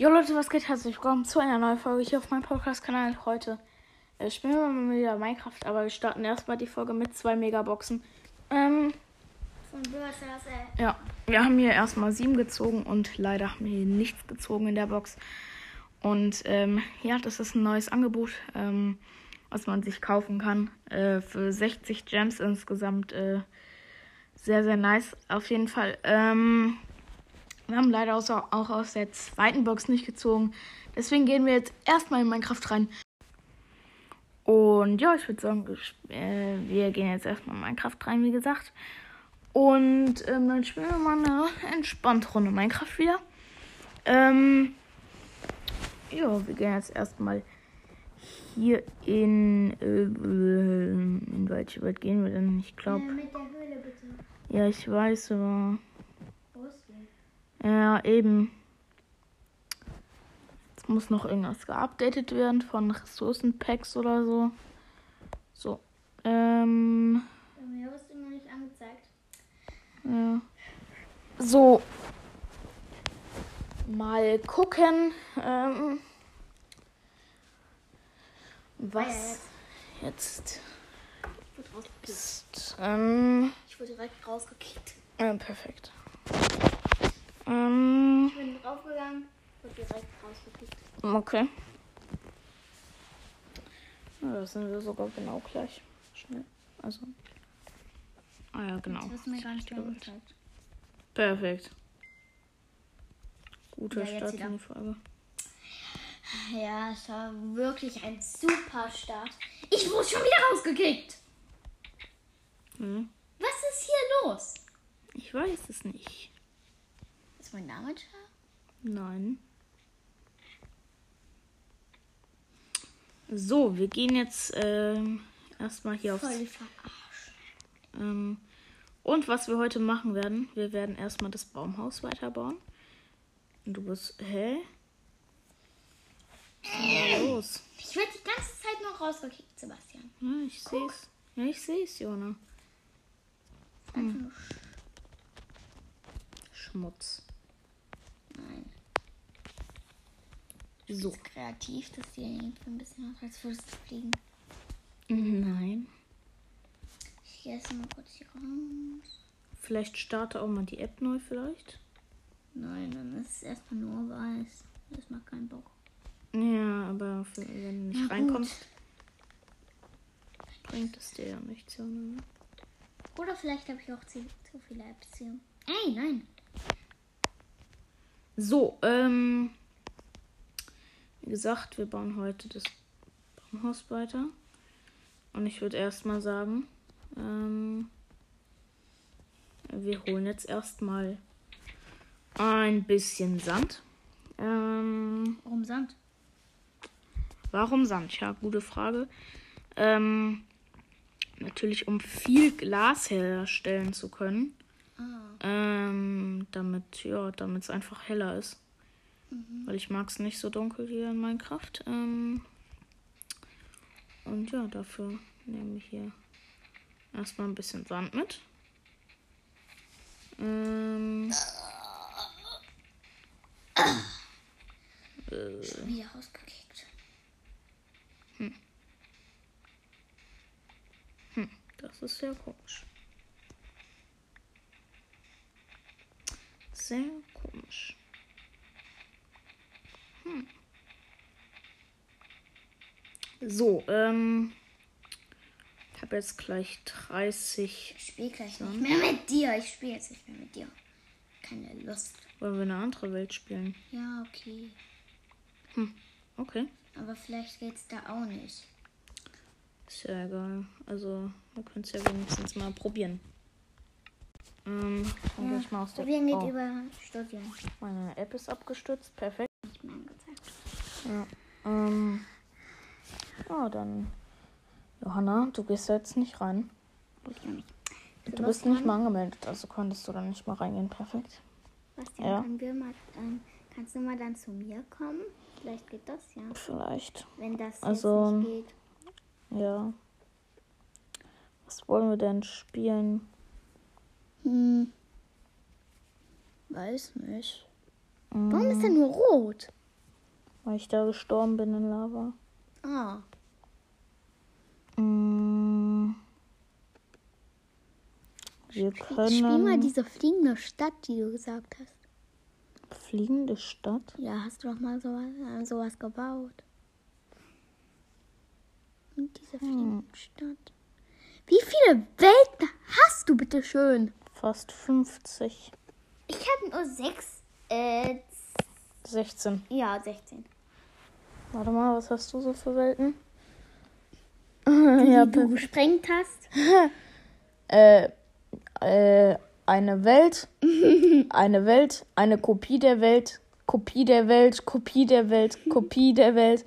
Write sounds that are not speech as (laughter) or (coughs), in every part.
Jo Leute, was geht? Herzlich willkommen zu einer neuen Folge hier auf meinem Podcast-Kanal. Heute äh, spielen wir mal wieder Minecraft, aber wir starten erstmal die Folge mit zwei Megaboxen. Ähm, Von ja, wir haben hier erstmal sieben gezogen und leider haben wir hier nichts gezogen in der Box. Und ähm, ja, das ist ein neues Angebot, ähm, was man sich kaufen kann. Äh, für 60 Gems insgesamt. Äh, sehr, sehr nice. Auf jeden Fall. Ähm, wir haben leider auch, aus der zweiten Box nicht gezogen. Deswegen gehen wir jetzt erstmal in Minecraft rein. Und ja, ich würde sagen, äh, wir gehen jetzt erstmal in Minecraft rein, wie gesagt. Und ähm, dann spielen wir mal eine entspannte Runde Minecraft wieder. Ähm, ja, wir gehen jetzt erstmal hier in. Äh, in welche Welt gehen wir denn? Ich glaube. Ja, ich weiß, aber. Ja, eben. Jetzt muss noch irgendwas geupdatet werden von Ressourcenpacks oder so. So. Ähm. Mir wirst du mir nicht angezeigt. Ja. So. Mal gucken. Ähm, was jetzt Ich wurde rausgekickt. ist. Ähm, Ich wurde direkt rausgekickt. ja, perfekt. Ähm, Ich bin draufgegangen, wurde direkt rausgekickt. okay. Ja, da sind wir sogar genau gleich. Schnell. Also. Ah ja, genau. Das mir gar nicht angezeigt. Perfekt. Guter Ja, Start in die Folge. Ja, es war wirklich ein super Start. Ich wurde schon wieder rausgekickt. Hm. Was ist hier los? Ich weiß es nicht. Ist mein Name da? Nein. So, wir gehen jetzt ähm, erstmal hier aufs. Ähm, und was wir heute machen werden, wir werden erstmal das Baumhaus weiterbauen. Und du bist. Hä? Was da los? Ich werde die ganze Zeit noch rausgekickt, Sebastian. Ja, ich seh's. Ja, ich seh's, Jona. Einfach nur Schmutz. Nein. So. Kreativ, dass die irgendwie ein bisschen aus, als würdest du fliegen. Nein. Ich gehe erst mal kurz hier raus. Vielleicht starte auch mal die App neu, vielleicht. Nein, dann ist es erstmal nur weiß. Das macht keinen Bock. Ja, aber für, wenn du nicht Na gut. reinkommst, bringt es dir ja nichts. Jona. Oder vielleicht habe ich auch zu, zu viele Beziehungen. Ey, nein. So, ähm. Wie gesagt, wir bauen heute das Baumhaus weiter. Und ich würde erstmal sagen, ähm, wir holen jetzt erstmal ein bisschen Sand. Ähm, Warum Sand? warum Sand? Ja, gute Frage. Ähm, natürlich, um viel Glas herstellen zu können. Ah. Ähm, damit, ja, damit es einfach heller ist. Weil ich mag es nicht so dunkel hier in Minecraft. Ähm, und ja, dafür nehme ich hier erstmal ein bisschen Sand mit. Ähm, Schon wieder rausgekickt. das ist sehr komisch. Sehr komisch. Hm. So, ähm. Ich habe jetzt gleich 30. Ich spiele gleich nicht mehr mit dir. Ich spiele jetzt nicht mehr mit dir. Keine Lust. Wollen wir eine andere Welt spielen? Ja, okay. Okay. Aber vielleicht geht's da auch nicht. Ist ja egal. Also, wir können es ja wenigstens mal probieren. Ähm, dann gehe ich mal aus der Probieren geht oh, über Studium. Meine App ist abgestürzt. Perfekt. Ja. Ähm. Ja, dann. Johanna, du gehst da jetzt nicht rein. Ich noch nicht. Du bist nicht mal angemeldet, also konntest du da nicht mal reingehen. Perfekt. Bastian, Ja. können wir mal, ähm, kannst du mal dann zu mir kommen? Vielleicht geht das ja. Vielleicht. Wenn das Also, nicht geht. Ja. Was wollen wir denn spielen? Hm. Weiß nicht. Mm, Warum ist er nur rot? Weil ich da gestorben bin in Lava. Ah. Mm. Wir Spiel mal können diese fliegende Stadt, die du gesagt hast. fliegende Stadt. Ja, hast du doch mal sowas, äh, sowas gebaut. Und diese fliegende Stadt. Wie viele Welten hast du bitte schön? Fast 50. Ich habe nur sechs. Äh, 16. ja, 16. Warte mal, was hast du so für Welten? Die (laughs) ja, du gesprengt hast. (laughs) äh, äh, eine Welt, (laughs) eine Welt, eine Kopie der Welt, Kopie der Welt, Kopie der Welt, Kopie der Welt,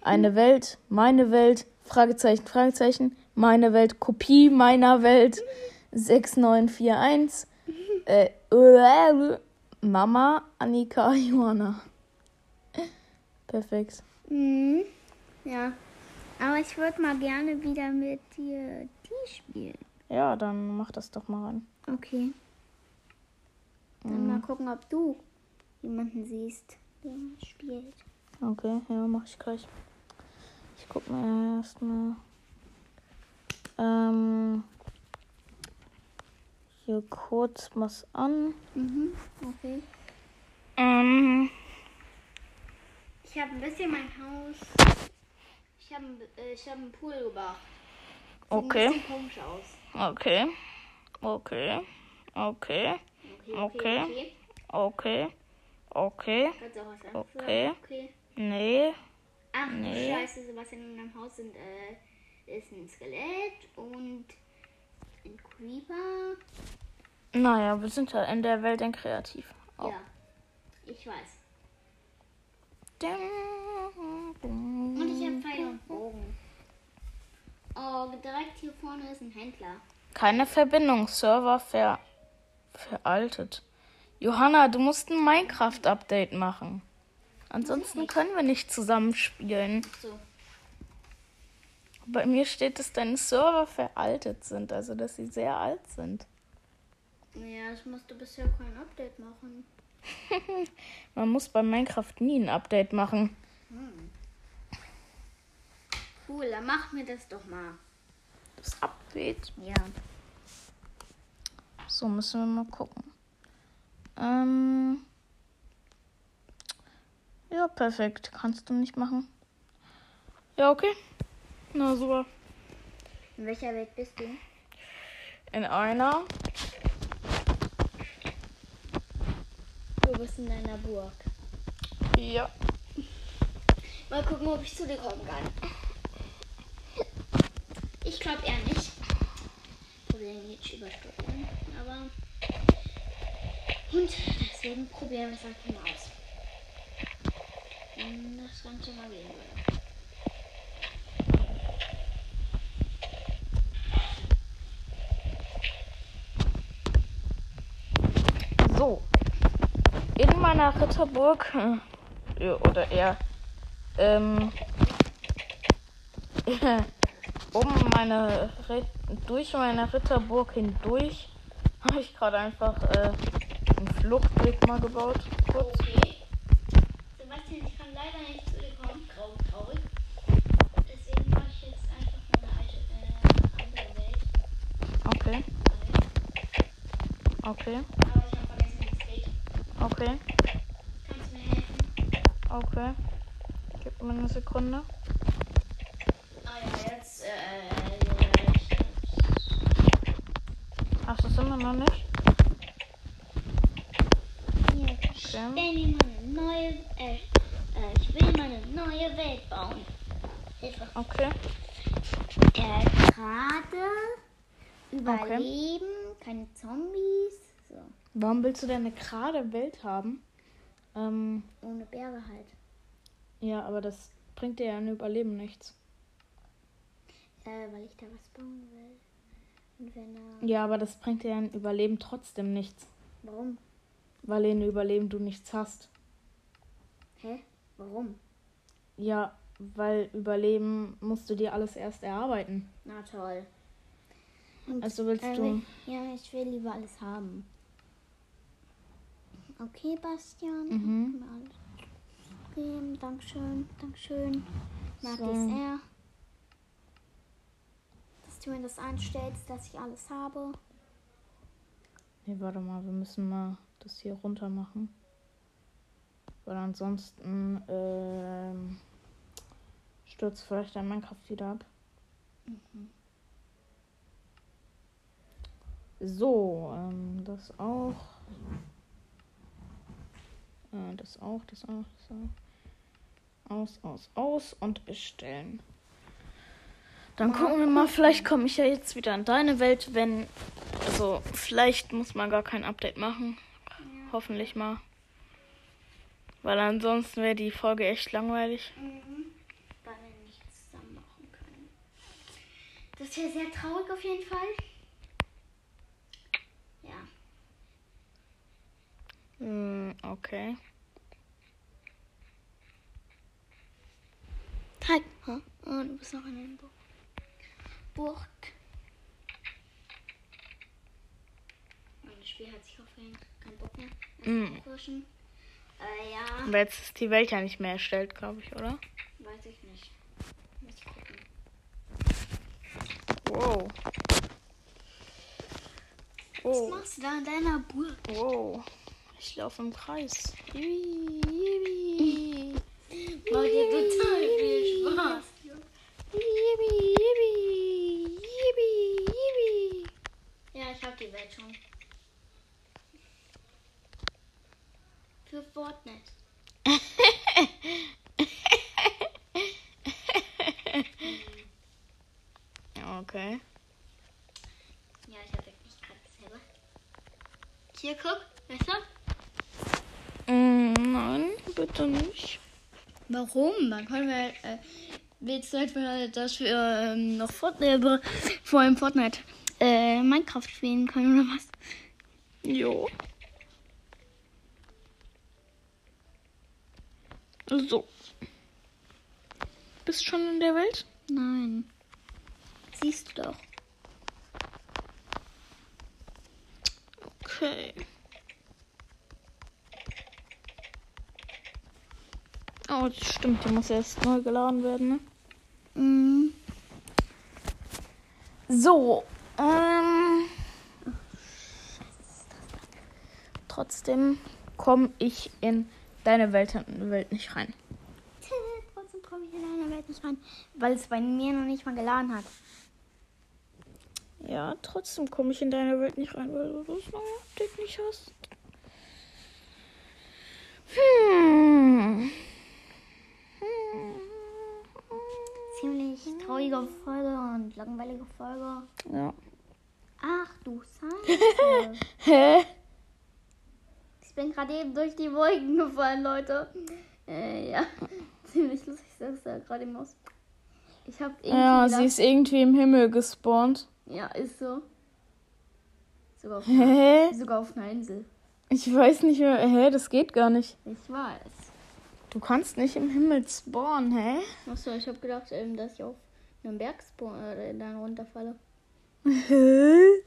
eine Welt, meine Welt, Fragezeichen, Fragezeichen, meine Welt, Kopie meiner Welt, 6941, äh, äh, Mama, Annika, (laughs) Johanna. Perfekt. Mhm. Ja. Aber ich würde mal gerne wieder mit dir die spielen. Ja, dann mach das doch mal ran. Okay. Dann mal gucken, ob du jemanden siehst, der spielt. Okay, ja, mach ich gleich. Ich guck mir erstmal ähm, hier kurz was an. Mhm. Okay. Ähm, Ich habe ein bisschen mein Haus. Ich habe äh, ich hab einen Pool. Sieht Okay. Bisschen komisch aus. okay. Okay. Okay. Okay, Okay. okay. Okay. Okay. Okay. Nee. Ach, Nee. scheiße, Sebastian, in meinem Haus sind, äh, ist ein Skelett und ein Creeper. Naja, wir sind ja in der Welt ein Kreativ. Oh. Ja, ich weiß. Und ich habe Pfeil und Bogen. Oh, direkt hier vorne ist ein Händler. Keine Verbindung. Server ver veraltet. Johanna, du musst ein Minecraft-Update machen. Ansonsten können wir nicht zusammenspielen. So. Bei mir steht, dass deine Server veraltet sind, also dass sie sehr alt sind. Ja, ich musste bisher kein Update machen. (laughs) Man muss bei Minecraft nie ein Update machen. Cool, dann mach mir das doch mal. Das Update. Ja. So, müssen wir mal gucken. Ähm. Ja, perfekt. Kannst du nicht machen. Ja, okay. Na, super. In welcher Welt bist du? In einer. Du bist in deiner Burg. Ja. Mal gucken, ob ich zu dir kommen kann. Ich glaube eher nicht. Probieren jetzt übersteuern. Aber. Und deswegen probieren wir es einfach mal aus. Wenn das Ganze mal gehen würde. So. In meiner Ritterburg. äh, ja, Oder eher. Ähm. (laughs) um meine. Durch meine Ritterburg hindurch. Habe ich gerade einfach äh, einen Fluchtweg mal gebaut. Kurz. Okay. Sebastian, ich kann leider nicht zu dir kommen. Grau, traurig. Deswegen mache ich jetzt einfach eine alte, äh, andere Welt. Okay. Okay. Aber ich habe vergessen, wie es geht. Okay. Kannst du mir helfen? Okay. Gib mir eine Sekunde. Ah ja, jetzt, äh, Hast du es immer noch nicht? Hier, stell mir mal eine neue, äh, äh, ich will mal eine neue Welt bauen. Hilfe. Okay. Äh, gerade überleben, keine Zombies, Warum willst du denn eine gerade Welt haben? Ähm, ohne Berge halt. ja, aber das bringt dir ja ein Überleben nichts. Äh, weil ich da was bauen will. Und wenn da, Ja, aber das bringt dir ja ein Überleben trotzdem nichts. warum? Weil in Überleben du nichts hast. Hä? Warum? Ja, weil Überleben musst du dir alles erst erarbeiten. Na toll. Also willst Äh, du. Ja, ich will lieber alles haben. Okay, Bastian. Mhm. Geben. Dankeschön, Dankeschön. Mag So. sehr. Dass du mir das einstellst, dass ich alles habe. Nee, warte mal, wir müssen mal das hier runter machen. Weil ansonsten ähm, stürzt vielleicht dein Minecraft wieder ab. So, ähm, das auch. Äh, das auch, das auch, das auch. Aus, aus, aus und erstellen. Dann gucken wir mal, vielleicht komme ich ja jetzt wieder in deine Welt, wenn. Also, vielleicht muss man gar kein Update machen. Hoffentlich mal. Weil ansonsten wäre die Folge echt langweilig. Weil wir nichts zusammen machen können. Das wäre sehr traurig auf jeden Fall. Ja. Hm, okay. Hi. Oh, du bist noch in der Burg. Burg. Und das Spiel hat sich aufgehängt. Kein Bock mehr. Mm. Äh, ja. Aber jetzt ist die Welt ja nicht mehr erstellt, glaube ich, oder? Weiß ich nicht. Muss ich gucken. Wow. Was Oh, machst du da in deiner Burg? wow. Ich laufe im Kreis. Yibi, yibi. Macht (laughs) dir total viel Spaß. Yibi, yibi, yibi, yibi. Ja, ich hab die Welt schon. Für Fortnite. (laughs) Okay. Ja, ich hab wirklich gerade selber. Hier, guck. Weißt du? Mm, nein, bitte nicht. Warum? Dann können wir. Äh, willst du etwa, dass wir ähm, noch Fortnite, vor allem Fortnite äh, Minecraft spielen können oder was? Jo. So. Bist schon in der Welt? Nein. Siehst du doch. Okay. Oh, das stimmt, die muss erst neu geladen werden, ne? Mhm. So, ähm. Trotzdem komme ich in deine Welt, Welt nicht rein. (laughs) Trotzdem komme ich in deine Welt nicht rein, weil es bei mir noch nicht mal geladen hat. Ja, trotzdem komme ich in deine Welt nicht rein, weil du das neue Update nicht hast. Hm. Ziemlich traurige Folge und langweilige Folge. Ja. Ach du (laughs) Scheiße. Hä? ich bin gerade eben durch die Wolken gefallen, Leute. Äh, ja. (laughs) Ziemlich lustig, du ja gerade im Maus. Ich habe irgendwie Ja, gedacht, sie ist irgendwie im Himmel gespawnt. Ja, ist so. Sogar auf, (laughs) Hä? sogar auf einer Insel. Ich weiß nicht mehr. Hä, das geht gar nicht. Ich weiß. Du kannst nicht im Himmel spawnen, hä? Achso, ich habe gedacht, ähm, dass ich auf einem Berg spawn, äh, dann runterfalle. Hä?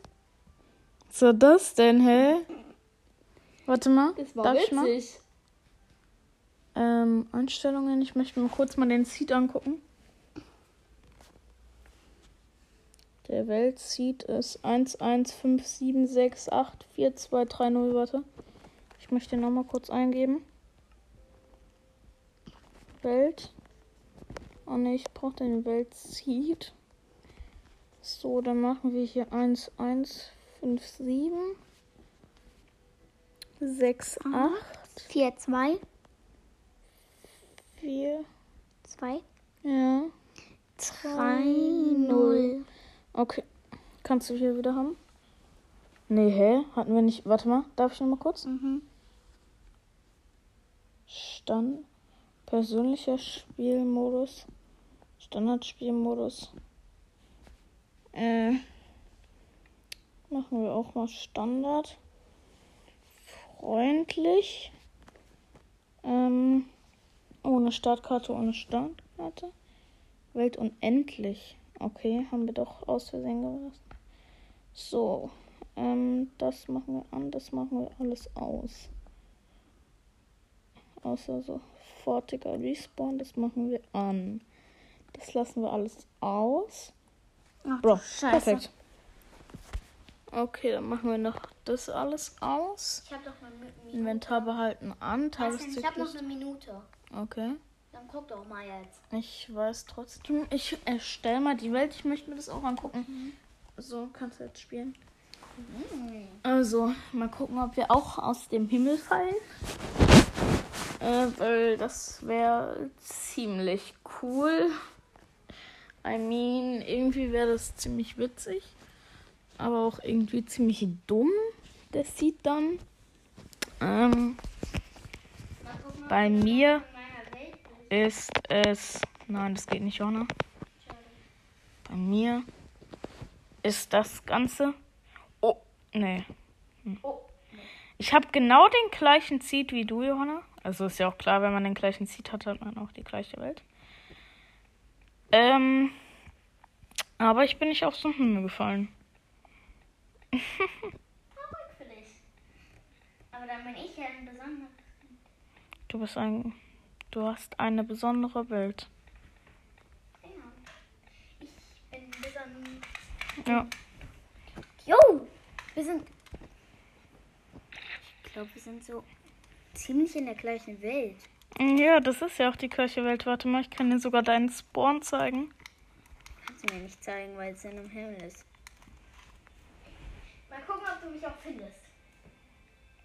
Was war das denn, hä? Warte mal. Das war darf witzig. Ähm, Einstellungen. Ich möchte mal kurz mal den Seed angucken. Der Welt-Seed ist 11576844230. Warte. Ich möchte den nochmal kurz eingeben. Welt. Oh ne, ich brauche den Welt-Seed. So, dann machen wir hier 1157 68 4, 2, 4 2, Ja. 3, 0. Okay. Kannst du hier wieder haben? Nee, hä? Hatten wir nicht. Warte mal, darf ich noch mal kurz? Mhm. Stand. Persönlicher Spielmodus. Standardspielmodus. Äh. Machen wir auch mal Standard. Freundlich. Ähm. Ohne Startkarte, ohne Startkarte. Welt unendlich. Okay, haben wir doch aus Versehen gelassen. So. Ähm, das machen wir an, das machen wir alles aus. Außer so sofortiger Respawn, das machen wir an. Das lassen wir alles aus. Ach, Bro, Scheiße. perfekt. Okay, dann machen wir noch das alles aus. Ich habe doch mal eine Minute. Inventar behalten an. Ich habe noch eine Minute. Okay. Dann guck doch mal jetzt. Ich weiß trotzdem. Ich erstelle mal die Welt. Ich möchte mir das auch angucken. So, kannst du jetzt spielen. Also, mal gucken, ob wir auch aus dem Himmel fallen. Äh, weil das wäre ziemlich cool. I mean, irgendwie wäre das ziemlich witzig. Aber auch irgendwie ziemlich dumm. Der sieht dann. Ähm, bei mir ist es. Nein, das geht nicht, Johanna. Bei mir ist das Ganze. Oh, nee. Oh, Ich habe genau den gleichen Seed wie du, Johanna. Also ist ja auch klar, wenn man den gleichen Seed hat, hat man auch die gleiche Welt. Ähm, aber ich bin nicht auf so einen Himmel gefallen. traurig für dich. Aber dann bin ich ja ein besonderer. Du bist ein. Du hast eine besondere Welt. Ja. Ich bin besonders. Ja. Jo! Wir sind. Ich glaube, wir sind so ziemlich in der gleichen Welt. Ja, das ist ja auch die gleiche Welt. Warte mal, ich kann dir sogar deinen Spawn zeigen. Kannst du mir nicht zeigen, weil es in einem Himmel ist. Mal gucken, ob du mich auch findest.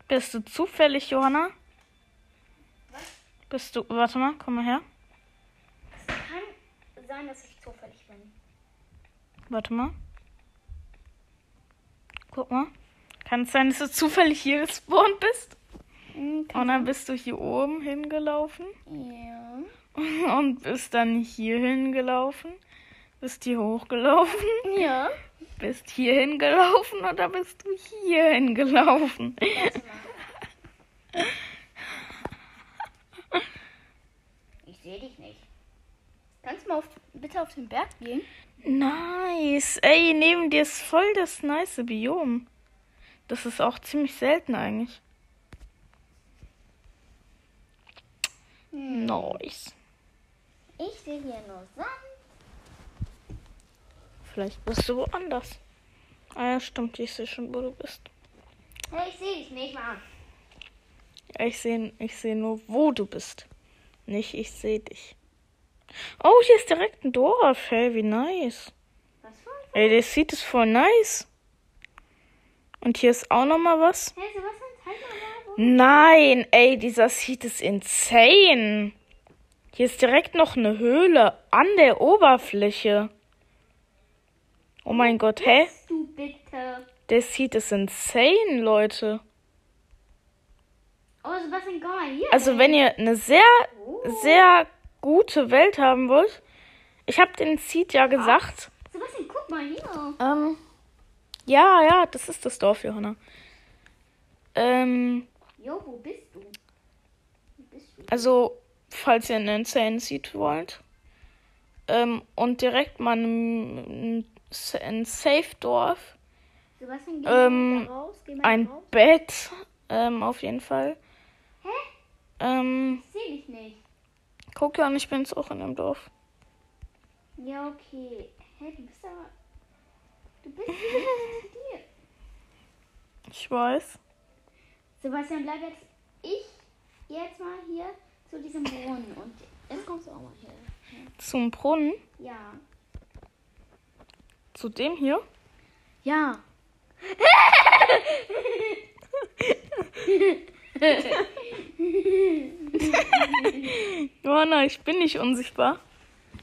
Bist du zufällig, Johanna? Was? Bist du. Warte mal, komm mal her. Es kann sein, dass ich zufällig bin. Warte mal. Guck mal. Kann es sein, dass du zufällig hier gespawnt bist? Und dann bist du hier oben hingelaufen Ja. (laughs) und bist dann hier hingelaufen, bist hier hochgelaufen, Ja. bist hier hingelaufen dann bist du hier hingelaufen. Ich sehe dich nicht. Kannst du mal auf, bitte auf den Berg gehen? Nice. Ey, neben dir ist voll das nice Biom. Das ist auch ziemlich selten eigentlich. Nice. Ich sehe hier nur Sand. Vielleicht bist du woanders. Ah ja, stimmt. Ich sehe schon, wo du bist. Hey, ich sehe dich nicht mal. Ich sehe ich seh nur, wo du bist. Nicht, ich sehe dich. Oh, hier ist direkt ein Dorf. Hey, wie nice. Was für ein Ey, das sieht es voll nice. Und hier ist auch noch mal was. Hey, Sebastian, zeig mal da, wo. Nein, ey, dieser Seed ist insane. Hier ist direkt noch eine Höhle an der Oberfläche. Oh mein Gott, hä? Du bitte? Der Seed ist insane, Leute. Oh, Sebastian, komm mal hier. Also, wenn ihr eine sehr, sehr gute Welt haben wollt, ich habe den Seed ja gesagt. Sebastian, guck mal hier. Ähm, ja, ja, das ist das Dorf, Johanna. Ähm, Jo, wo bist du? Wo bist du? also, falls ihr einen Insane Seed wollt, ähm, und direkt mal ein, Safe-Dorf, Sebastian, geh Ähm, raus. Geh mal ein raus. Bett, ähm, auf jeden Fall. Hä? Ähm, Ich sehe dich nicht. guck ja, und ich bin jetzt auch in dem Dorf. Ja, okay. Hä, du bist aber. Du bist (laughs) nicht dir. Ich weiß. Sebastian, bleib jetzt. Ich jetzt mal hier zu diesem Brunnen. Und jetzt kommst du auch mal hier. Zum Brunnen, Ja. zu dem hier. Ja. (laughs) Johanna, ich bin nicht unsichtbar.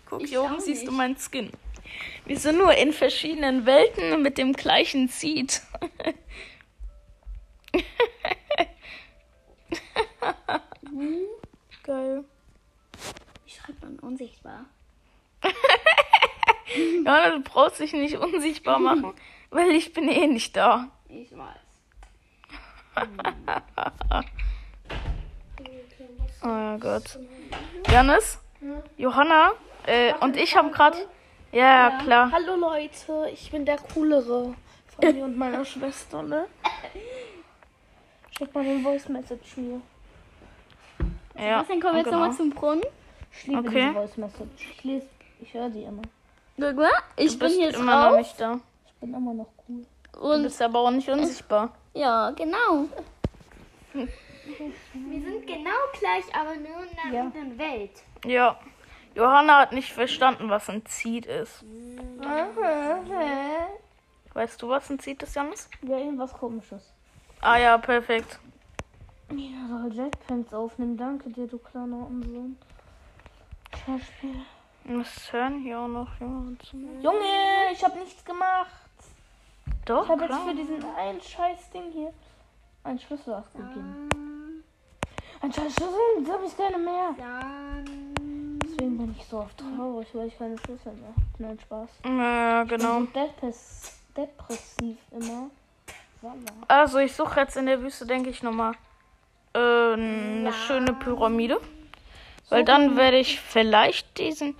Guck, Ich hier oben siehst du nicht. meinen Skin. Wir sind nur in verschiedenen Welten mit dem gleichen Seed. (laughs) Geil. Wie schreibt man unsichtbar? (laughs) Johanna, du brauchst dich nicht unsichtbar machen, weil ich bin eh nicht da. Ich weiß. (laughs) Oh ja Gott. Janis, Johanna äh, und ich haben gerade... Ja, ja, klar. Hallo Leute, ich bin der coolere von mir und meiner Schwester, ne? (laughs) Schick mal den Voice Message mir. Ja, dann kommen wir jetzt genau. nochmal zum Brunnen. Ich liebe Okay. diese Voice Message. Ich lese, ich höre die immer. Guck mal, ich Du bin jetzt immer noch raus. nicht da. Ich bin immer noch cool. Du Und bist aber auch nicht unsichtbar. ja, genau. (laughs) Wir sind genau gleich, aber nur in einer Ja. anderen Welt. Ja. Johanna hat nicht verstanden, was ein Seed ist. Weißt du, was ein Seed ist, Janis? Ja, irgendwas komisches. Ah ja, perfekt. Jeder soll Jetpants aufnehmen. Danke dir, du kleiner Unsohn. Schauspiel. Das hören hier auch noch jemand zu mir. Junge, ich habe nichts gemacht. Doch, Ich habe jetzt für diesen einen scheiß Ding hier einen Schlüssel ausgegeben. Ein scheiß Schlüssel, jetzt habe ich keine mehr. Dann. Deswegen bin ich so oft traurig, weil ich keine Schlüssel mehr habe. Nein, Spaß. Ja, Ich genau. bin so depress depressiv immer. Voila. Also, ich suche jetzt in der Wüste, denke ich, nochmal äh, eine schöne Pyramide. Weil dann werde ich vielleicht diesen.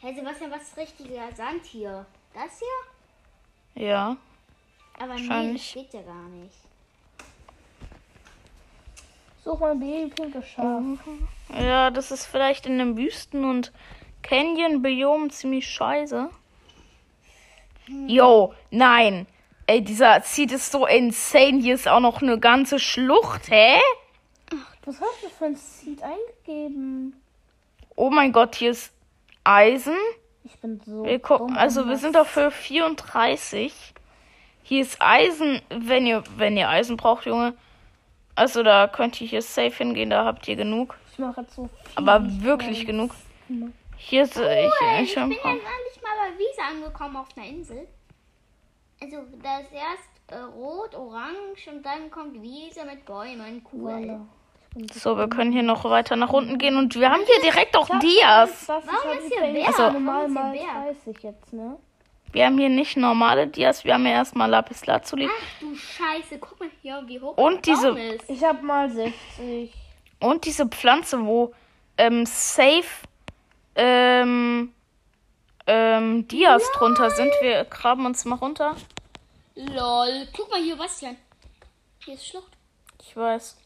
Hey Sebastian, was ist richtiger Sand hier? Das hier? Ja. Aber nee, das geht ja gar nicht. Such mal ein Baby pinkes Schaf. Ja, das ist vielleicht in einem Wüsten- und Canyon-Biom ziemlich scheiße. Yo, nein. Ey, dieser Seed ist so insane. Hier ist auch noch eine ganze Schlucht, hä? Was hast du für ein Seed eingegeben? Oh mein Gott, hier ist Eisen. Ich bin so. Wir gucken, dumm also wir sind auf Höhe 34. Hier ist Eisen, wenn ihr, wenn ihr Eisen braucht, Junge. Also da könnt ihr hier safe hingehen, da habt ihr genug. Ich mache jetzt so viel. Aber wirklich genug. Hier ist äh, ich, ich, Ich bin ja neulich mal bei Wiese angekommen auf einer Insel. Also da ist erst äh, rot, orange und dann kommt Wiese mit Bäumen. Cool. So, wir können hier noch weiter nach unten gehen und wir haben hier direkt auch Dias. Was, Warum ist hier Bär? Also, Warum normal ist hier mal Bär? 30 jetzt, ne? Wir haben hier nicht normale Dias, wir haben hier erstmal Lapis Lazuli Ach du Scheiße, guck mal hier, wie hoch Und der diese- Baum ist. Ich hab mal 60. und diese Pflanze, wo ähm, safe ähm, ähm, Dias drunter sind. Wir graben uns mal runter. Lol. Guck mal hier, Bastian. Hier ist Schlucht. Ich weiß.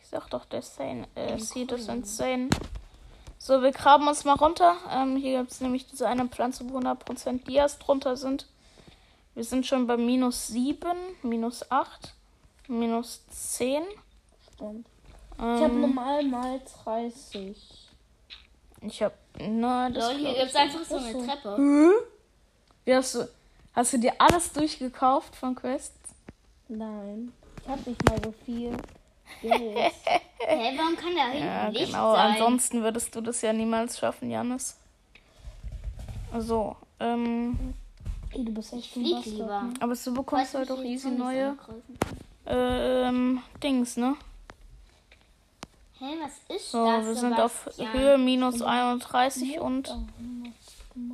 Ich sag doch, der Sane, äh, Seed ist insane. So, wir graben uns mal runter. Ähm, hier gibt es nämlich diese eine Pflanze, wo 100% Dias drunter sind. Wir sind schon bei minus 7, minus 8, minus 10. Stimmt. Ähm, Ich hab normal mal 30. ich hab. Na, das Lol, hier glaub gibt es ich einfach so eine so. Treppe. Wie hast du. Hast du dir alles durchgekauft von Quests? Nein. Ich hab nicht mal so viel. (laughs) Hä, warum kann da hinten Ja, Licht genau. sein? Ansonsten würdest du das ja niemals schaffen, Janis. So, ähm. Ey, du bist echt ein lieber. ne? Aber du bekommst du, halt auch easy neue ähm, Dings, ne? Hä, was ist So, das? wir sind auf? Höhe minus 31 und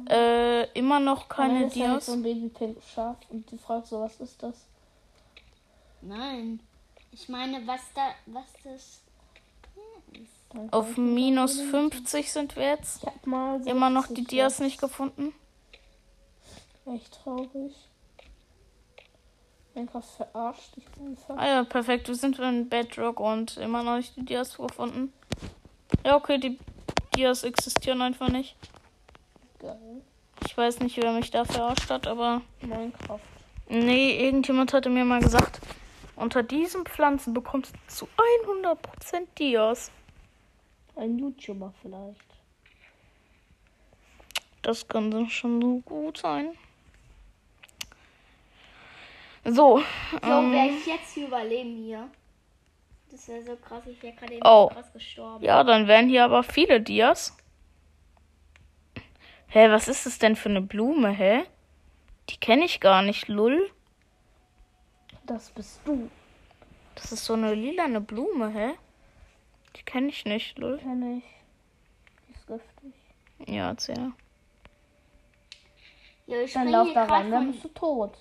äh, immer noch keine ist halt Dias. so ein Babypinkes Schaf und die fragt so, was ist das? Nein. Ich meine, was da, was das. Auf minus 50 sind wir jetzt. Ich hab mal 60 Immer noch die Dias jetzt. nicht gefunden. Echt traurig. Minecraft verarscht dich einfach. Ah ja, perfekt. Wir sind in Bedrock und immer noch nicht die Dias gefunden. Ja, okay, die Dias existieren einfach nicht. Geil. Ich weiß nicht, wer mich da verarscht hat, aber. Minecraft. Nee, irgendjemand hatte mir mal gesagt, unter diesen Pflanzen bekommst du zu 100% Dias. Ein YouTuber vielleicht. Das kann dann schon so gut sein. So, So, ähm, wäre ich jetzt hier überleben hier. Das wäre so krass, ich wäre gerade eben Oh. so krass gestorben. ja, dann wären hier aber viele Dias. Hä, was ist das denn für eine Blume, hä? Die kenne ich gar nicht, lull. Das bist du. Das ist so eine lilane Blume, hä? Die kenne ich nicht, lull. Kenn ich. Die ist giftig. Ja, erzähl. Ja, ich Dann lauf da rein, dann bist du tot.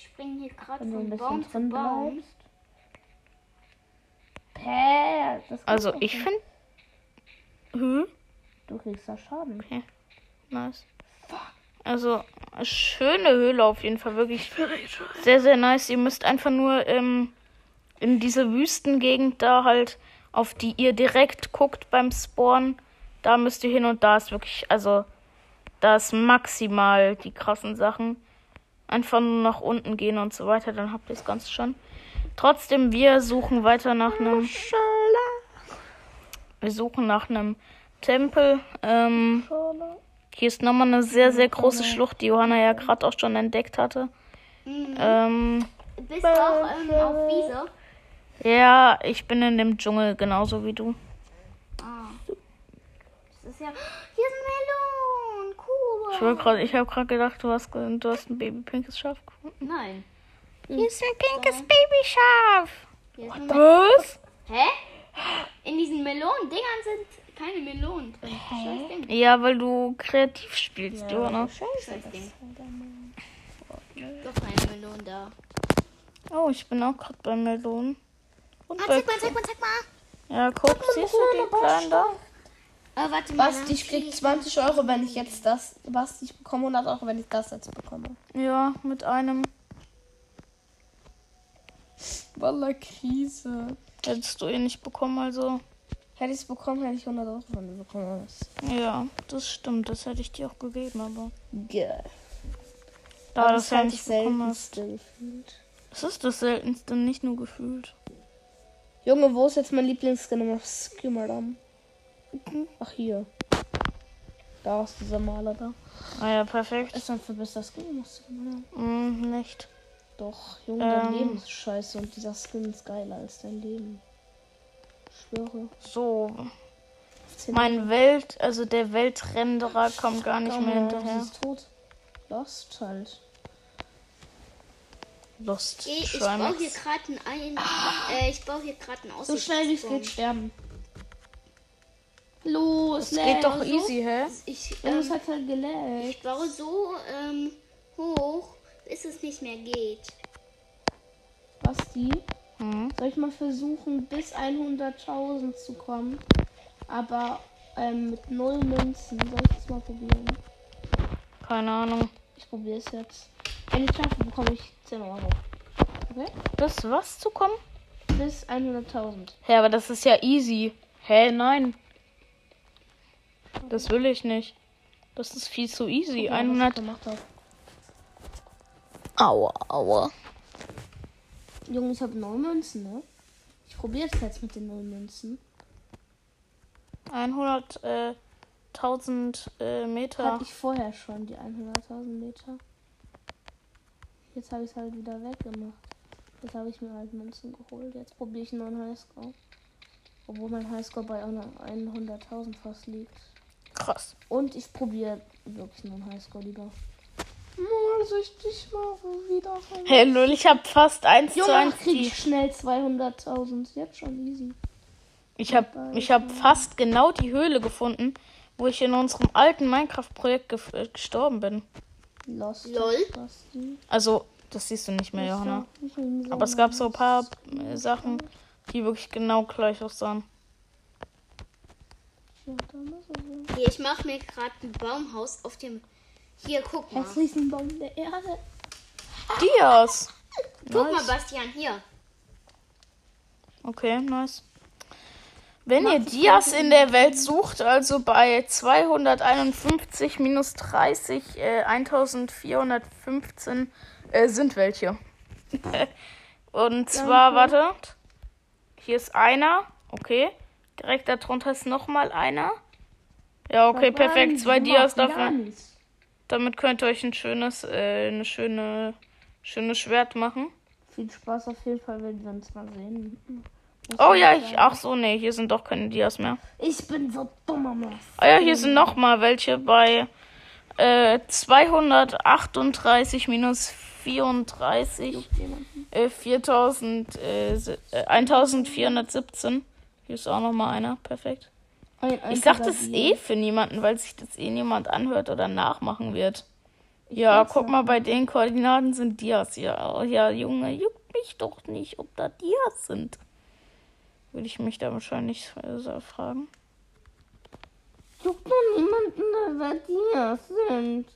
Ich springe hier gerade von bisschen Baum zu drin Baum. bleibst. Hä? Das geht Also, ich finde. Hm? Du kriegst da Schaden. Nice. Also, schöne Höhle auf jeden Fall. Wirklich sehr, sehr nice. Ihr müsst einfach nur ähm, in diese Wüstengegend da halt auf die ihr direkt guckt beim Spawn. Da müsst ihr hin und da ist wirklich, also da ist maximal die krassen Sachen. Einfach nur nach unten gehen und so weiter, dann habt ihr das Ganze schon. Trotzdem, wir suchen weiter nach einem. Wir suchen nach einem Tempel. Ähm, hier ist nochmal eine sehr, sehr große Schlucht, die Johanna ja gerade auch schon entdeckt hatte. Ähm, Bist du auch ähm, auf Wiese? ja, ich bin in dem Dschungel genauso wie du. Ah. Das ist ja. Hier ist ein Melon. Cool. Ich, wollte grad- ich habe gerade gedacht, du hast, ge- du hast ein babypinkes Schaf gefunden. Nein. Hier ist ein pinkes Babyschaf. Was? Hä? In diesen Melonen-Dingern sind keine Melonen drin. Ding. Ja, weil du kreativ spielst, Johanna. Scheiß Ding. Doch keine Melonen da. Oh, ich bin auch gerade bei Melonen. Und Ah, bei zeig mal, zeig mal, zeig mal. Ja, guck, siehst du die kleinen da? Oh, warte mal. Basti, ich krieg 20 Euro, wenn ich jetzt das. Basti, ich bekomme 100 Euro, wenn ich das jetzt bekomme. Ja, mit einem. Walla Krise. Hättest du eh nicht bekommen, also. Hätte ich es bekommen, hätte ich 100 Euro von dir bekommen. Ja, das stimmt. Das hätte ich dir auch gegeben, aber. Geil. Da Aber das ist ja nicht das bekommen hast. seltenste gefühlt. Es ist das seltenste, nicht nur gefühlt. Junge, wo ist jetzt mein Lieblingsskin auf Skimmerdam? Ach, hier. Da ist dieser Maler da. Ah ja, perfekt. Ist ein verbesserter Skin auf Skimmerdam? Mm, nicht. Doch, Junge, dein Ähm. Leben ist scheiße und dieser Skin ist geiler als dein Leben. Ich schwöre. So. Mein Welt, also der Weltrenderer kommt gar nicht mehr hinterher. Sie ist tot. Lost halt. Lust. Ich, ich baue hier gerade ein, äh, ich baue hier gerade einen So schnell wie es geht sterben. Los, Das geht doch so. easy, hä? Ich, das ähm, hat halt geleckt. ich baue so ähm, hoch, bis es nicht mehr geht. Basti, Hm. soll ich mal versuchen, bis 100.000 zu kommen? Aber ähm, mit null Münzen. Soll ich das mal probieren? Keine Ahnung. Ich probiere es jetzt. Wenn ich schaffe, bekomme ich 10 Euro. Okay? Das was zu kommen? Bis 100.000. Hä, aber das ist ja easy. Hä, nein. Das will ich nicht. Das ist viel zu easy. Guck mal, was ich 100. gemacht habe. Aua, aua. Junge, ich habe null Münzen, ne? Ich probiere es jetzt mit den null Münzen. 100.000 äh, Meter. Hatte ich vorher schon, die 100.000 Meter. Jetzt habe ich es halt wieder weggemacht. Jetzt habe ich mir halt Münzen geholt. Jetzt probiere ich einen neuen Highscore. Obwohl mein Highscore bei einer 100.000 fast liegt. Krass. Und ich probiere wirklich einen Highscore lieber. Mal soll ich dich mal wieder haben? Hey, Lul, ich hab fast 1 zu Junge, 1 krieg die. ich schnell 200.000. Jetzt schon easy. Ich hab, ich hab fast genau die Höhle gefunden, wo ich in unserem alten Minecraft-Projekt gef- äh, gestorben bin. Lost. Lol. Also, das siehst du nicht mehr, Johanna. Aber es gab so ein paar Sachen, die wirklich genau gleich aussahen. Ja, ist es so. Hier, ich mache mir gerade ein Baumhaus auf dem. Hier, guck mal. Hässlichsten Baum der Erde. Dias. Guck mal, Nice. Bastian, hier. Okay, nice. Wenn ihr Dias in der Welt sucht, also bei 251 minus 30, äh, 1415 äh, sind welche. (laughs) Und zwar, wartet. Hier ist einer. Okay. Direkt darunter ist nochmal einer. Ja, okay, perfekt. Zwei Dias dafür. Damit könnt ihr euch ein schönes, äh, eine schöne, schönes Schwert machen. Viel Spaß auf jeden Fall, wenn wir uns mal sehen. Oh ich ja, sagen. ich, ach so, nee, hier sind doch keine Dias mehr. Ich bin so dumm am Ah ja, hier sind noch mal welche bei äh, 238 minus 34, äh, 4000, äh, se- äh, 1417. Hier ist auch noch mal einer, perfekt. Ich sag das eh für niemanden, weil sich das eh niemand anhört oder nachmachen wird. Ja, weiß guck ja. mal, bei den Koordinaten sind Dias ja. Oh, ja, Junge, juckt mich doch nicht, ob da Dias sind. Würde ich mich da wahrscheinlich äh, so fragen. Juckt nur niemanden, wer die sind.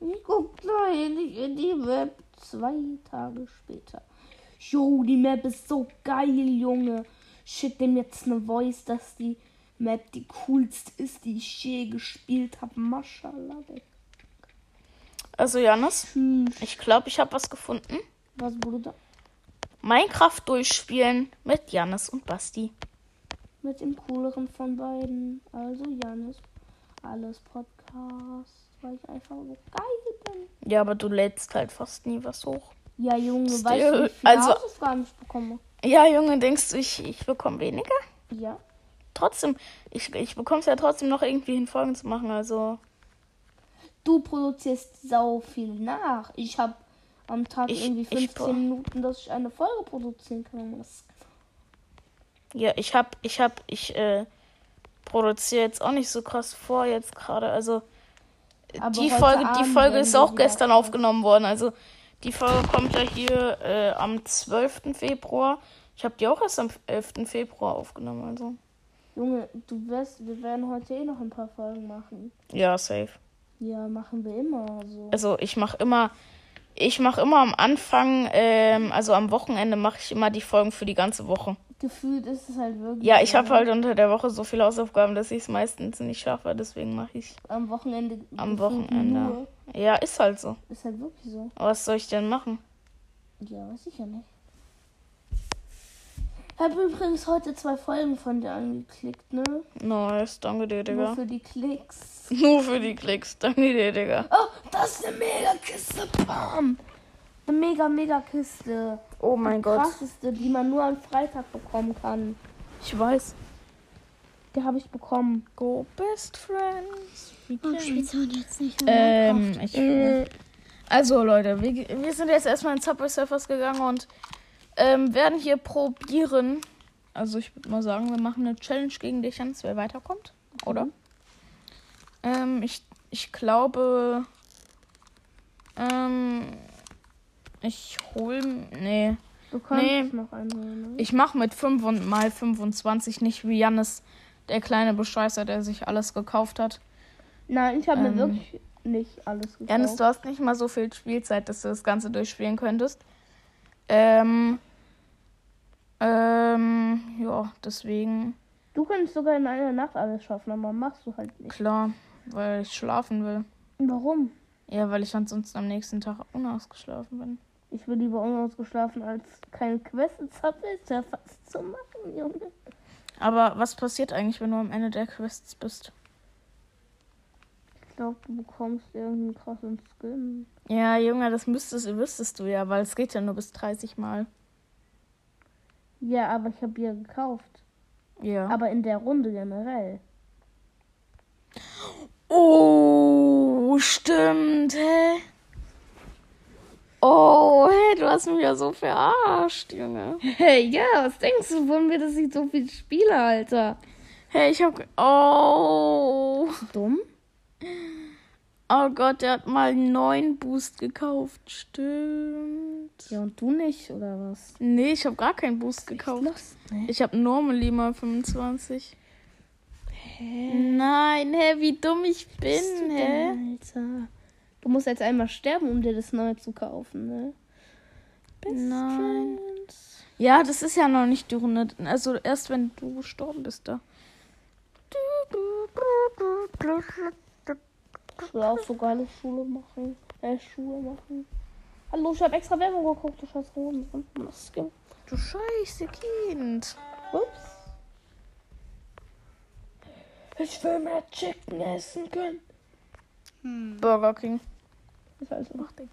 Ich guck gleich in die Map zwei Tage später. Jo, die Map ist so geil, Junge. Schick dem jetzt eine Voice, dass die Map die coolste ist, die ich je gespielt habe. Maschallah. Also, Janis, Hm, ich glaube, ich habe was gefunden. was, Bruder? Minecraft durchspielen mit Janis und Basti. Mit dem cooleren von beiden. Also Janis. Alles Podcast. Weil ich einfach so geil bin. Ja, aber du lädst halt fast nie was hoch. Ja, Junge, Still. weißt du, wie viele Also- Hausaufgaben ich bekomme? Ja, Junge, denkst du, ich, ich bekomme weniger? Ja. Trotzdem, ich, ich bekomme es ja trotzdem noch irgendwie hin, Folgen zu machen. Also, Du produzierst sau viel nach. Ich habe am Tag Ich- irgendwie ich 15 pro- Minuten, dass ich eine Folge produzieren kann. Ja, ich hab, ich hab, ich äh, produziere jetzt auch nicht so krass vor jetzt gerade. Also, Aber die Folge, die Folge ist auch gestern aufgenommen worden. Also, die Folge kommt ja hier äh, am 12. Februar. Ich habe die auch erst am 11. Februar aufgenommen. Also, Junge, du wirst, wir werden heute eh noch ein paar Folgen machen. ja, safe. Ja, machen wir immer so. Also ich mache immer, ich mache immer am Anfang, ähm, also am Wochenende mache ich immer die Folgen für die ganze Woche. Gefühlt ist es halt wirklich. Ja, ich habe halt unter der Woche so viele Hausaufgaben, dass ich es meistens nicht schaffe. Deswegen mache ich. Am Wochenende. Am Wochenende. Nur. Ja, ist halt so. Ist halt wirklich so. Was soll ich denn machen? Ja, weiß ich ja nicht. Ich habe übrigens heute zwei Folgen von dir angeklickt, ne? Nice, danke dir, Nur Digga. für die Klicks. (laughs) Nur für die Klicks, danke dir, Digga. Oh, das ist eine Mega-Kiste. Bam. Eine mega, mega Kiste. Oh mein Gott. Krasseste, die man nur am Freitag bekommen kann. Ich weiß. Die habe ich bekommen. Go best friends. Oh, can. spielst du jetzt nicht Ähm, ich. Äh, Also Leute, wir, wir sind jetzt erstmal in Subway Surfers gegangen und ähm, werden hier probieren. Also ich würde mal sagen, wir machen eine Challenge gegen dich, Jans, wer weiterkommt, oder? Ähm, ich, ich glaube, ähm, ich hol, nee, du kannst Nee. noch einholen. Ne? ich mache mit 5 und mal 25 nicht wie Jannis, der kleine Bescheißer, der sich alles gekauft hat. Nein, ich habe Ähm. mir wirklich nicht alles gekauft. Janis, du hast nicht mal so viel Spielzeit, dass du das Ganze durchspielen könntest. Ähm, ähm, ja, deswegen, Du könntest sogar in einer Nacht alles schaffen, aber machst du halt nicht. klar, weil ich schlafen will. Warum? Ja, weil ich ansonsten am nächsten Tag unausgeschlafen bin. Ich will lieber unausgeschlafen, als keine Quest in Subway Surfers zu machen, Junge. Aber was passiert eigentlich, wenn du am Ende der Quests bist? Ich glaube, du bekommst irgendeinen krassen Skin. Ja, Junge, das müsstest, wüsstest du ja, weil es geht ja nur bis 30 Mal. Ja, aber ich habe ihr gekauft. Ja. Aber in der Runde generell. Oh, stimmt, hä? Oh, hey, du hast mich ja so verarscht, Junge. Hey, ja, was denkst du, wollen wir das nicht so viel spielen, Alter? Hey, ich hab. Oh. Dumm? Oh Gott, der hat mal einen neuen Boost gekauft. Stimmt. Ja, und du nicht, oder was? Nee, ich habe gar keinen Boost gekauft. Los, ne? Ich habe normally mal 25. Nein, hä, wie dumm ich bin, hä? Alter. Du musst jetzt einmal sterben, um dir das neue zu kaufen, ne? Nein. Ja, das ist ja noch nicht die Runde. Also erst wenn du gestorben bist da. Ich will auch so geile Schule machen. Äh, Schuhe machen. Hallo, ich habe extra Werbung geguckt, du scheiß ging. Du scheiße Kind. Ups. Ich will mehr Chicken essen können. Burger King. Ich weiß nicht.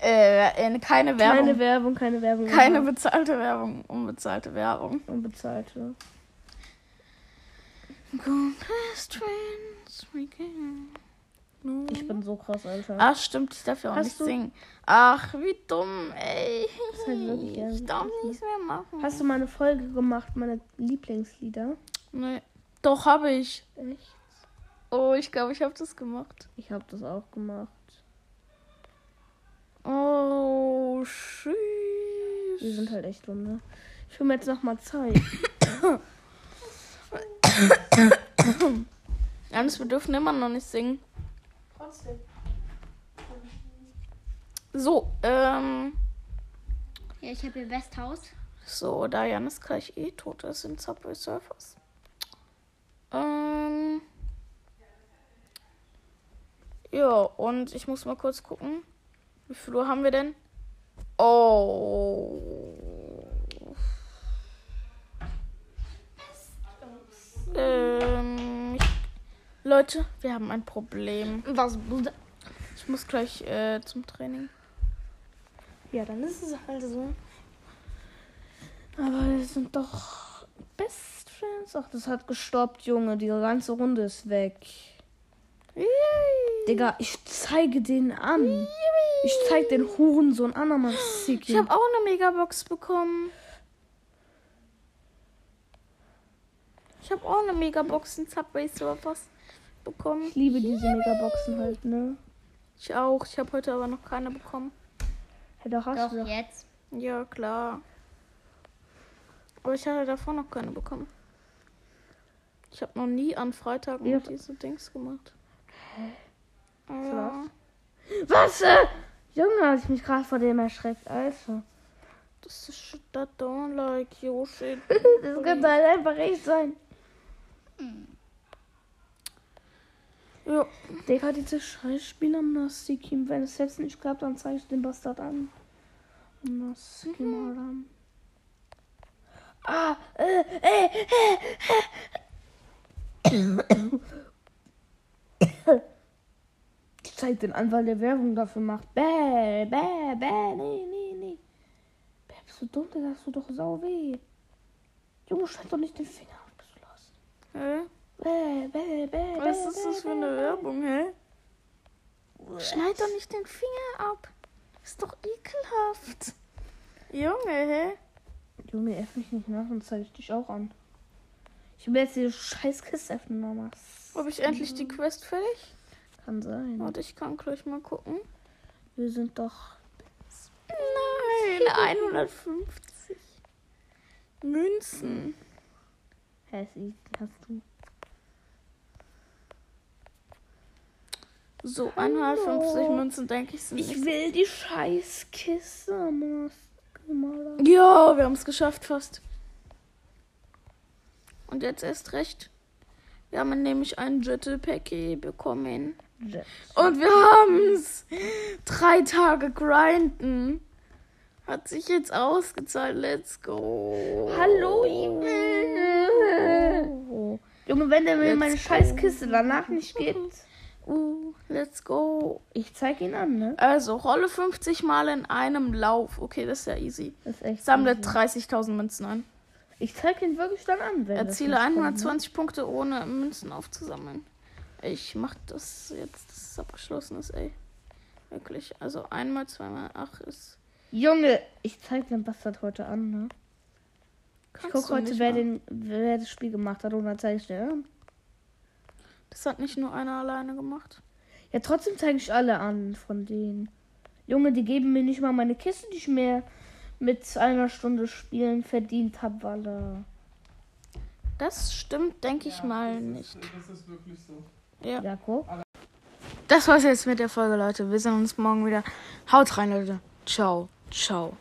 Äh, äh, keine Werbung. Keine Werbung, keine Werbung. Keine bezahlte Werbung. Unbezahlte Werbung. unbezahlte. Ich bin so krass, Alter. Ach, stimmt, ich darf ja auch Hast nicht du- singen. Ach, wie dumm, ey. halt ich darf nichts mehr machen. Hast du mal eine Folge gemacht, meine Lieblingslieder? Nee. Doch, habe ich. Echt? Oh, ich glaube, ich habe das gemacht. Ich habe das auch gemacht. Oh, Wir tschüss. sind halt echt dumm, ne? Ich will mir jetzt noch mal Zeit. (coughs) Janis, wir dürfen immer noch nicht singen. Trotzdem. So, ähm. Ja, ich habe hier Westhaus. So, da Janis gleich eh tot ist in Subway Surfers. Ähm. Ja, und ich muss mal kurz gucken. Wie viel Uhr haben wir denn? Oh. Ähm, ich, Leute, wir haben ein Problem. Was? Ich muss gleich äh, zum Training. Ja, dann ist es halt so. Aber wir sind doch Best Friends. Ach, das hat gestoppt, Junge. Die ganze Runde ist weg. Yay. Digga, ich zeige den an. Ich zeig den Hurensohn an, Mann. Ich habe auch eine Megabox bekommen. Ich habe auch eine Megabox in Subway Surfers bekommen. Ich liebe diese Megaboxen halt, ne? Ich auch. Ich habe heute aber noch keine bekommen. Ja, doch hast Doch, du doch. jetzt. Ja, klar. Aber ich hatte davor noch keine bekommen. Ich habe noch nie an Freitagen Ja. diese Dings gemacht. Was? Ja, Was? Äh? Junge, hab ich mich gerade vor dem erschreckt, Alter. das ist shit that don't like you shit. Das kann halt einfach echt sein. ja. Digga, diese Scheißspieler am Nassi-Kim. Wenn es jetzt nicht klappt, dann zeige ich den Bastard an. Nassi-Kim, Alarm. Ah, äh, äh, äh. (coughs) (coughs) (coughs) Ich zeig den an, weil der Werbung dafür macht. Bäh, bäh, bäh, nee, nee, nee. Bäh, bist du dumm, Digga, hast du doch sau weh. Junge, schneid doch nicht den Finger ab, bist du los. Hä? Bäh, bäh, bäh, Was bäh, ist das für eine bäh, Werbung, hä? Schneid doch nicht den Finger ab. Ist doch ekelhaft. Junge, hä? Junge, öffne mich nicht nach und zeige ich dich auch an. Ich will jetzt diese scheiß Kiste öffnen, Mama. Habe ich endlich die Quest fertig? Kann sein. Warte, ich kann gleich mal gucken. Wir sind doch. Nein, (laughs) 150 Münzen. Hä, hast du. So, 150 Münzen, denke ich, sind Ich will die scheiß Kiste, Mama. Ja, wir haben es geschafft fast. Und jetzt erst recht. Wir haben nämlich ein Jetpack bekommen. Und wir haben's. Drei Tage grinden. Hat sich jetzt ausgezahlt. Let's go. Hallo, Junge. Junge, wenn der mir Let's meine go. scheiß Kiste danach nicht gibt. Uh, let's go. Ich zeig ihn an, ne? Also, rolle 50 Mal in einem Lauf. Okay, das ist ja easy. Das ist. Sammle easy. 30.000 Münzen ein. Ich zeig ihn wirklich dann an, wenn Erziele nicht kommt? 120 Punkte, ohne Münzen aufzusammeln. Ich mach das jetzt, dass es abgeschlossen ist, ey. Wirklich. Also einmal, zweimal, ach, ist. Junge, ich zeig den Bastard heute an, ne? Ich kannst guck du heute, nicht wer, den, wer das Spiel gemacht hat und dann zeige ich dir an. Das hat nicht nur einer alleine gemacht. Ja, trotzdem zeige ich alle an von denen. Junge, die geben mir nicht mal meine Kiste, die ich mir mit einer Stunde Spielen verdient habe, weil äh, Das stimmt, denke ich mal das nicht. Ist, das ist wirklich so. Ja. Jakob. Das war's jetzt mit der Folge, Leute. Wir sehen uns morgen wieder. Haut rein, Leute. Ciao. Ciao.